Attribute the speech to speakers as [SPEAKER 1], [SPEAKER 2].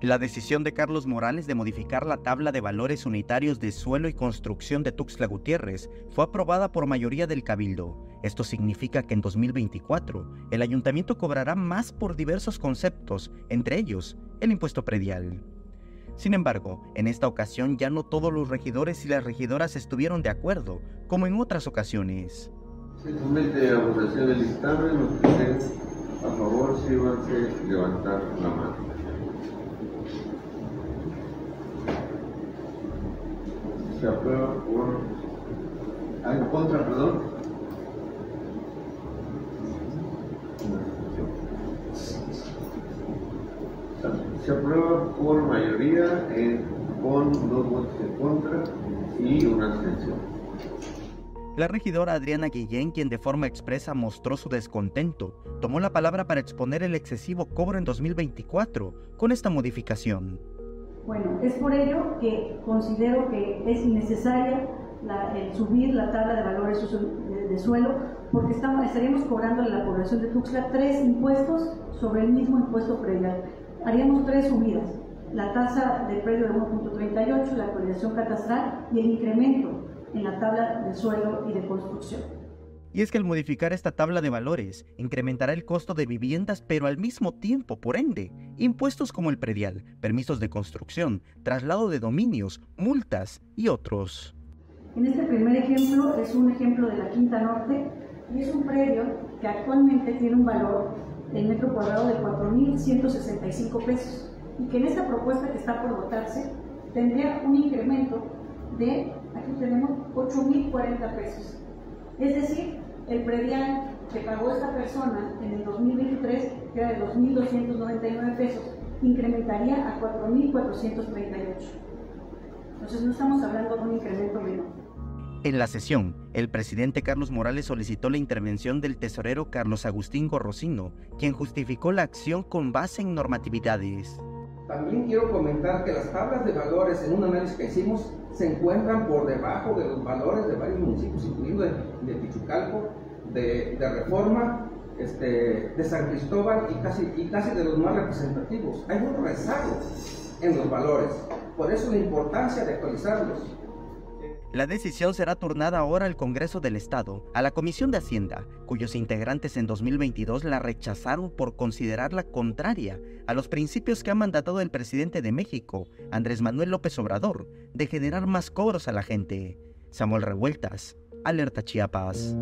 [SPEAKER 1] La decisión de Carlos Morales de modificar la tabla de valores unitarios de suelo y construcción de Tuxtla Gutiérrez fue aprobada por mayoría del Cabildo. Esto significa que en 2024 el ayuntamiento cobrará más por diversos conceptos, entre ellos el impuesto predial. Sin embargo, en esta ocasión ya no todos los regidores y las regidoras estuvieron de acuerdo, como en otras ocasiones.
[SPEAKER 2] Se somete a votación del dictamen, los que a favor, levantar la mano. Se aprueba por... ¿Hay en contra, perdón? Se aprueba por mayoría con dos votos en contra y una abstención.
[SPEAKER 1] La regidora Adriana Guillén, quien de forma expresa mostró su descontento, tomó la palabra para exponer el excesivo cobro en 2024 con esta modificación.
[SPEAKER 3] Bueno, es por ello que considero que es innecesaria el subir la tabla de valores de, de suelo porque estamos, estaríamos cobrando a la población de Tuxtla tres impuestos sobre el mismo impuesto predial. Haríamos tres subidas, la tasa del predio de 1.38, la actualización catastral y el incremento en la tabla de suelo y de construcción.
[SPEAKER 1] Y es que al modificar esta tabla de valores, incrementará el costo de viviendas, pero al mismo tiempo, por ende, impuestos como el predial, permisos de construcción, traslado de dominios, multas y otros.
[SPEAKER 3] En este primer ejemplo es un ejemplo de la Quinta Norte y es un predio que actualmente tiene un valor del metro cuadrado de 4.165 pesos y que en esta propuesta que está por votarse tendría un incremento de, aquí tenemos, 8.040 pesos. Es decir, el predial que pagó esta persona en el 2023, que era de 2.299 pesos, incrementaría a 4.438. Entonces no estamos hablando de un incremento menor.
[SPEAKER 1] En la sesión, el presidente Carlos Morales solicitó la intervención del tesorero Carlos Agustín Gorrocino, quien justificó la acción con base en normatividades.
[SPEAKER 4] También quiero comentar que las tablas de valores en un análisis que hicimos se encuentran por debajo de los valores de varios municipios, incluyendo de, de Pichucalco, de, de Reforma, este, de San Cristóbal y casi, y casi de los más representativos. Hay un rezago en los valores, por eso la importancia de actualizarlos.
[SPEAKER 1] La decisión será turnada ahora al Congreso del Estado, a la Comisión de Hacienda, cuyos integrantes en 2022 la rechazaron por considerarla contraria a los principios que ha mandatado el presidente de México, Andrés Manuel López Obrador, de generar más cobros a la gente. Samuel Revueltas, Alerta Chiapas.